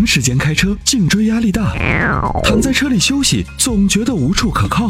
长时间开车，颈椎压力大，躺在车里休息总觉得无处可靠。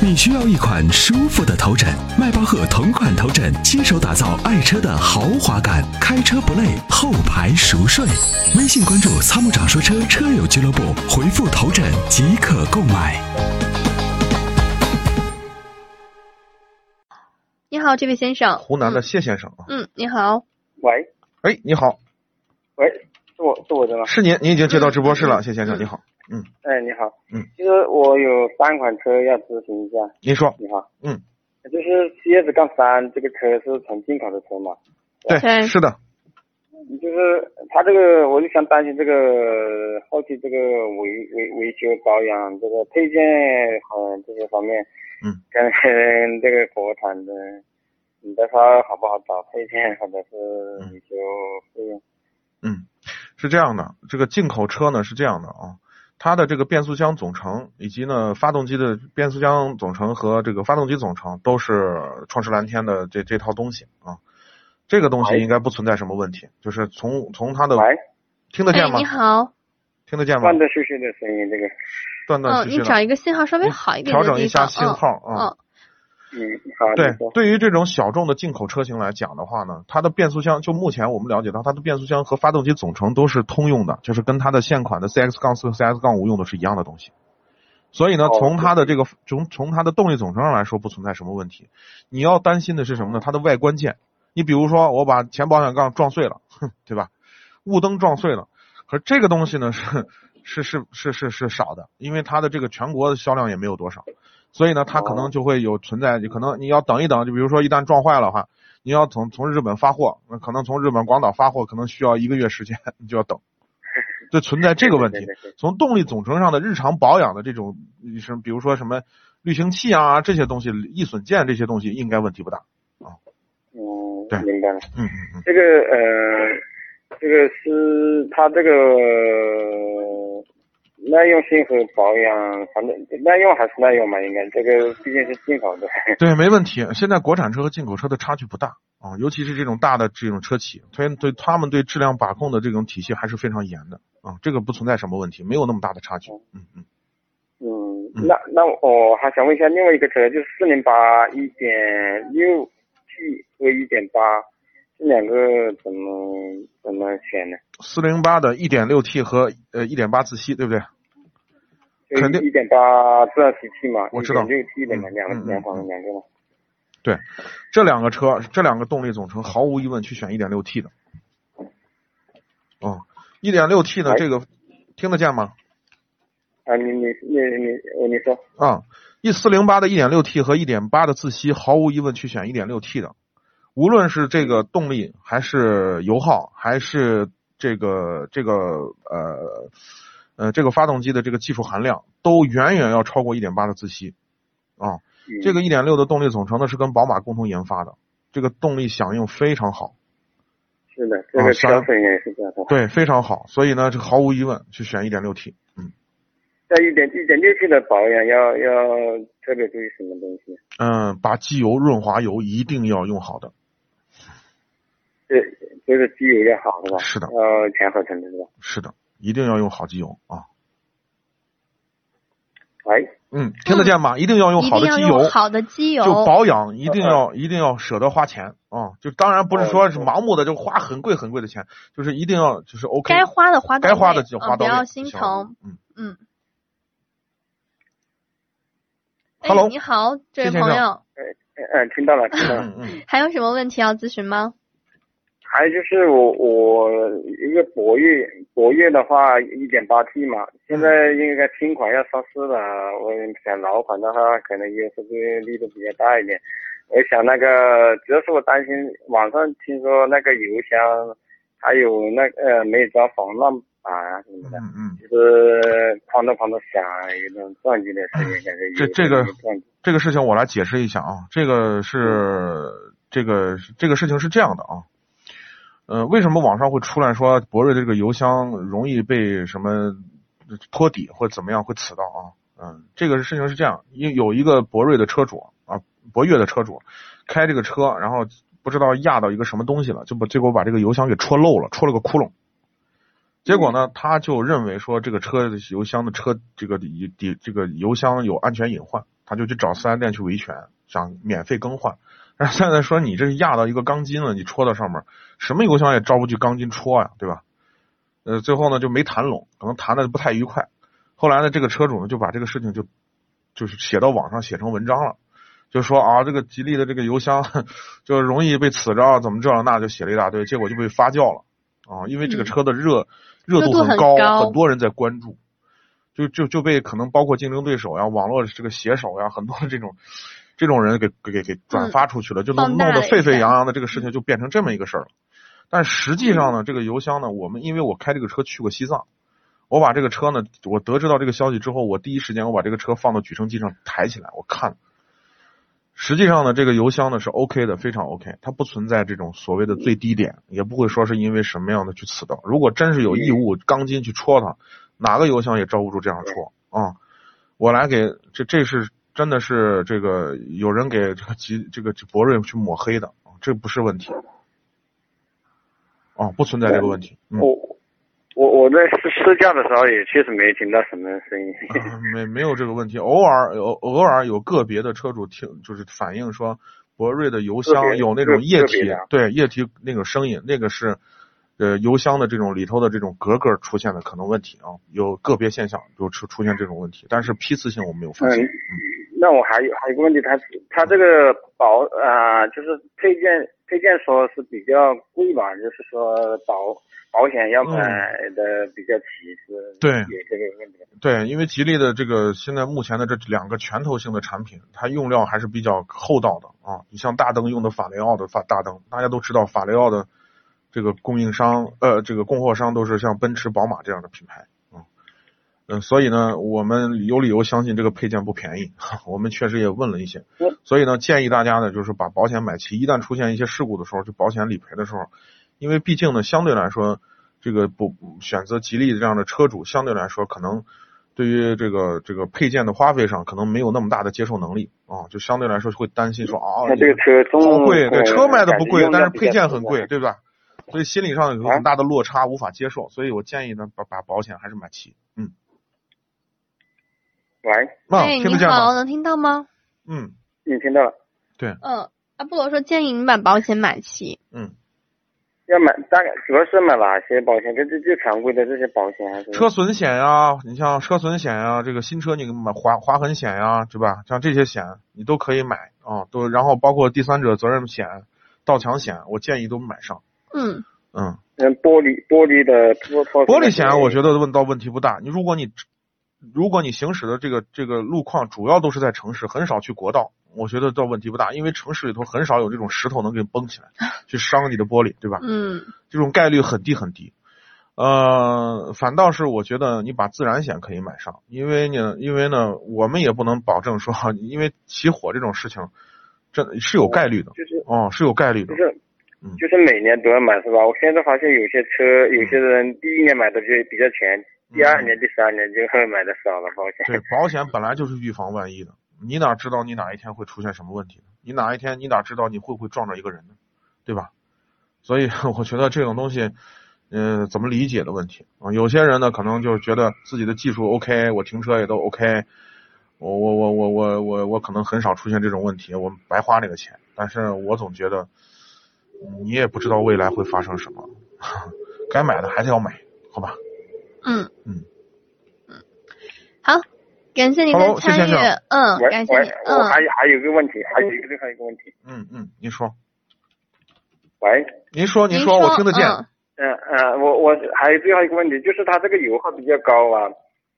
你需要一款舒服的头枕，迈巴赫同款头枕，亲手打造爱车的豪华感，开车不累，后排熟睡。微信关注“参谋长说车”车友俱乐部，回复“头枕”即可购买。你好，这位先生。湖南的谢先生啊，嗯，你好。喂，哎，你好，喂，是我是我的吗？是您，您已经接到直播室了，谢先生，你好，嗯，哎，你好，嗯，其实我有三款车要咨询一下。您说，你好，嗯，就是 CS 杠三这个车是纯进口的车嘛？对，是的，就是它这个，我就想担心这个后期这个维维维修保养这个配件和这些方面，嗯，跟这个国产的，你的话好不好找配件或者是维修费用？嗯，是这样的，这个进口车呢是这样的啊，它的这个变速箱总成以及呢发动机的变速箱总成和这个发动机总成都是创世蓝天的这这套东西啊，这个东西应该不存在什么问题，就是从从它的听得见吗你？好。听得见吗断？断续续的声音，这个，嗯，断断续续的。你找一个信号稍微好一点调的调。整一下信号啊。嗯嗯，好，对，对于这种小众的进口车型来讲的话呢，它的变速箱就目前我们了解到，它的变速箱和发动机总成都是通用的，就是跟它的现款的 CX 杠四和 CX 杠五用的是一样的东西。所以呢，哦从它的这个从从它的动力总成上来说不存在什么问题。你要担心的是什么呢？它的外观件。你比如说，我把前保险杠撞碎了，哼，对吧？雾灯撞碎了，可是这个东西呢是是是是是是少的，因为它的这个全国的销量也没有多少。所以呢，它可能就会有存在，可能你要等一等，就比如说一旦撞坏了的话，你要从从日本发货，那可能从日本广岛发货，可能需要一个月时间，你就要等，就存在这个问题。从动力总成上的日常保养的这种，什么比如说什么滤清器啊这些东西，易损件这些东西应该问题不大啊。嗯对，明白了。嗯嗯嗯，这个呃，这个是它这个耐用性和保养，反正耐用还是耐用嘛，应该这个毕竟是进口的。对，没问题。现在国产车和进口车的差距不大啊，尤其是这种大的这种车企，所以对他们对质量把控的这种体系还是非常严的啊，这个不存在什么问题，没有那么大的差距。嗯嗯。嗯，嗯那那我还想问一下另外一个车，就是四零八一点六 T 和一点八，这两个怎么怎么选呢？四零八的一点六 T 和呃一点八自吸，对不对？肯定一点八自然吸气嘛，我知道六 T 的嘛，嗯两个嗯两款嗯两个嘛。对，这两个车，这两个动力总成毫无疑问去选一点六 T 的。哦一点六 T 呢，哎这个听得见吗？啊，你你你你我你说，啊，一四零八的一点六 T 和一点八的自吸，毫无疑问去选一点六 T 的。无论是这个动力，还是油耗，还是这个这个呃呃这个发动机的这个技术含量，都远远要超过一点八的自吸。啊，嗯这个一点六的动力总成呢是跟宝马共同研发的，这个动力响应非常好，是的，这个啊相调水也是这样的。对，非常好。所以呢，这毫无疑问去选一点六 T。嗯在一点一点六 T 的保养要要特别注意什么东西？嗯，把机油、润滑油一定要用好的。这就是机油要好是吧？是的呃，全合成的是吧？是的，一定要用好机油啊。喂，嗯，听得见吗？一定要用好的机油好的机油。就保养一定要一定要舍得花钱啊！就当然不是说是盲目的就花很贵很贵的钱，就是一定要就是 OK，该花的花到该花的就花到不要心疼。嗯嗯。Hello 哎，你好，这位朋友，嗯、嗯，听到了，听到了。嗯嗯还有什么问题要咨询吗？还有就是我我一个博越，博越的话一点八 T 嘛，现在应该新款要上市了，我想老款的话可能优惠力度比较大一点。我想那个主要是我担心网上听说那个油箱还有那呃没有装防浪板啊什么的，嗯嗯，就是哐当哐当响，有那种撞击的声音，感觉这这个这个事情我来解释一下啊，这个是这个这个事情是这样的啊。呃，为什么网上会出来说博瑞的这个油箱容易被什么托底或者怎么样会刺到啊？嗯，这个事情是这样，因有一个博瑞的车主啊，博越的车主开这个车，然后不知道压到一个什么东西了，就把结果把这个油箱给戳漏了，戳了个窟窿。结果呢，他就认为说这个车油箱的车这个底底这个油箱有安全隐患，他就去找四 S 店去维权，想免费更换。但是现在说你这是压到一个钢筋了，你戳到上面，什么油箱也招不去钢筋戳呀，对吧？呃，最后呢就没谈拢，可能谈的不太愉快。后来呢，这个车主呢就把这个事情就就是写到网上写成文章了，就说啊，这个吉利的这个油箱就容易被呲着，怎么这了那就写了一大堆，结果就被发酵了啊，因为这个车的热、热度热度很高，高很多人在关注，就就就被可能包括竞争对手呀、网络这个写手呀，很多的这种这种人给给给给转发出去了，就弄放大了一弄得沸沸扬扬的，这个事情就变成这么一个事儿了。但实际上呢，这个油箱呢，我们因为我开这个车去过西藏，我把这个车呢，我得知到这个消息之后，我第一时间我把这个车放到举升机上抬起来，我看。实际上呢，这个油箱呢是 OK 的，非常 OK，它不存在这种所谓的最低点，也不会说是因为什么样的去刺到。如果真是有异物钢筋去戳它，哪个油箱也招不住这样戳啊！我来给这这是真的是这个有人给这个吉这个博瑞去抹黑的，啊这不是问题。哦，不存在这个问题。嗯，我我我在试试驾的时候也确实没听到什么声音。没没有这个问题，偶尔有偶尔有个别的车主听就是反映说，博瑞的油箱有那种液体对液体那种声音，那个是呃油箱的这种里头的这种格格出现的可能问题啊，有个别现象就出出现这种问题，但是批次性我没有发现。嗯，那我还有还有一个问题，它它这个保啊、就是配件配件说是比较贵吧，就是说保保险要买的比较齐，是嗯对有这个问题。对，因为吉利的这个现在目前的这两个拳头性的产品，它用料还是比较厚道的啊。你像大灯用的法雷奥的法大灯，大家都知道法雷奥的这个供应商呃这个供货商都是像奔驰、宝马这样的品牌啊。嗯，所以呢，我们有理由相信这个配件不便宜。我们确实也问了一些嗯，所以呢，建议大家呢，就是把保险买齐。一旦出现一些事故的时候，就保险理赔的时候，因为毕竟呢，相对来说，这个不选择吉利这样的车主，相对来说可能对于这个这个配件的花费上，可能没有那么大的接受能力啊，就相对来说会担心说啊，它这个车中好贵，对，呃车卖的不贵，但是配件很贵，对吧？所以心理上有很大的落差，无法接受。所以我建议呢，把把保险还是买齐。嗯，喂，那、哎，你听得见好，吗？能听到吗？嗯，你听到了？对，嗯，阿波罗说建议你把保险买齐。嗯，要买大概主要是买哪些保险？就就就常规的这些保险还是？车损险呀，你像车损险呀，这个新车你买划划痕险呀，对吧？像这些险你都可以买啊，都然后包括第三者责任险、盗抢险，我建议都买上。嗯嗯，嗯，玻璃玻璃的玻璃险我觉得问到问题不大。你如果你如果你行驶的这个这个路况主要都是在城市，很少去国道，我觉得倒问题不大，因为城市里头很少有这种石头能给你崩起来，去伤你的玻璃，对吧？嗯这种概率很低很低。呃，反倒是我觉得你把自燃险可以买上，因为呢，因为呢，我们也不能保证说，因为起火这种事情，这是有概率的，就是哦，是有概率的就，是嗯就是每年都要买是吧？我现在发现有些车，有些人第一年买的就比较全，第二年、第三年就会买的少了保险。对，保险本来就是预防万一的，你哪知道你哪一天会出现什么问题呢？你哪一天你哪知道你会不会撞着一个人呢？对吧？所以 我觉得这种东西，嗯、怎么理解的问题啊。有些人呢，可能就是觉得自己的技术 OK，我停车也都 OK，我我我我我我我可能很少出现这种问题，我白花那个钱。但是我总觉得，嗯你也不知道未来会发生什么，该买的还是要买，好吧？嗯嗯嗯，好，感谢您的 Hello，谢参与先生，嗯，感谢你，，我还嗯，还有一个问题，还有一个最后一个问题。嗯嗯，您说，喂，您说，您您说，我听得见。嗯嗯嗯，我我还有最后一个问题，就是它这个油耗比较高啊。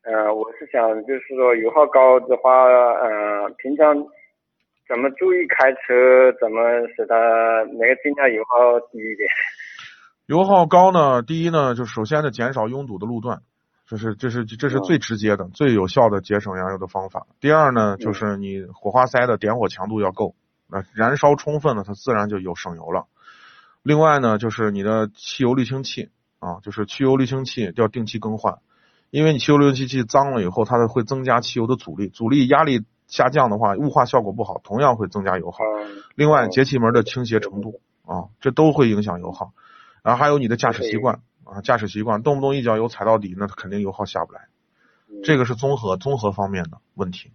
呃，我是想就是说油耗高的话，呃，平常怎么注意开车，怎么使它能够尽量油耗低一点？油耗高呢，第一呢，就首先呢减少拥堵的路段，这是这是这是嗯最直接的、最有效的节省燃油的方法。第二呢，嗯就是你火花塞的点火强度要够，那燃烧充分了，它自然就有省油了。另外呢，就是你的汽油滤清器啊，就是汽油滤清器要定期更换，因为你汽油滤清器脏了以后，它会增加汽油的阻力，阻力压力下降的话，雾化效果不好，同样会增加油耗。嗯，另外，哦节气门的倾斜程度啊，这都会影响油耗。然后还有你的驾驶习惯，啊，驾驶习惯，动不动一脚油踩到底，那肯定油耗下不来。嗯这个是综合综合方面的问题。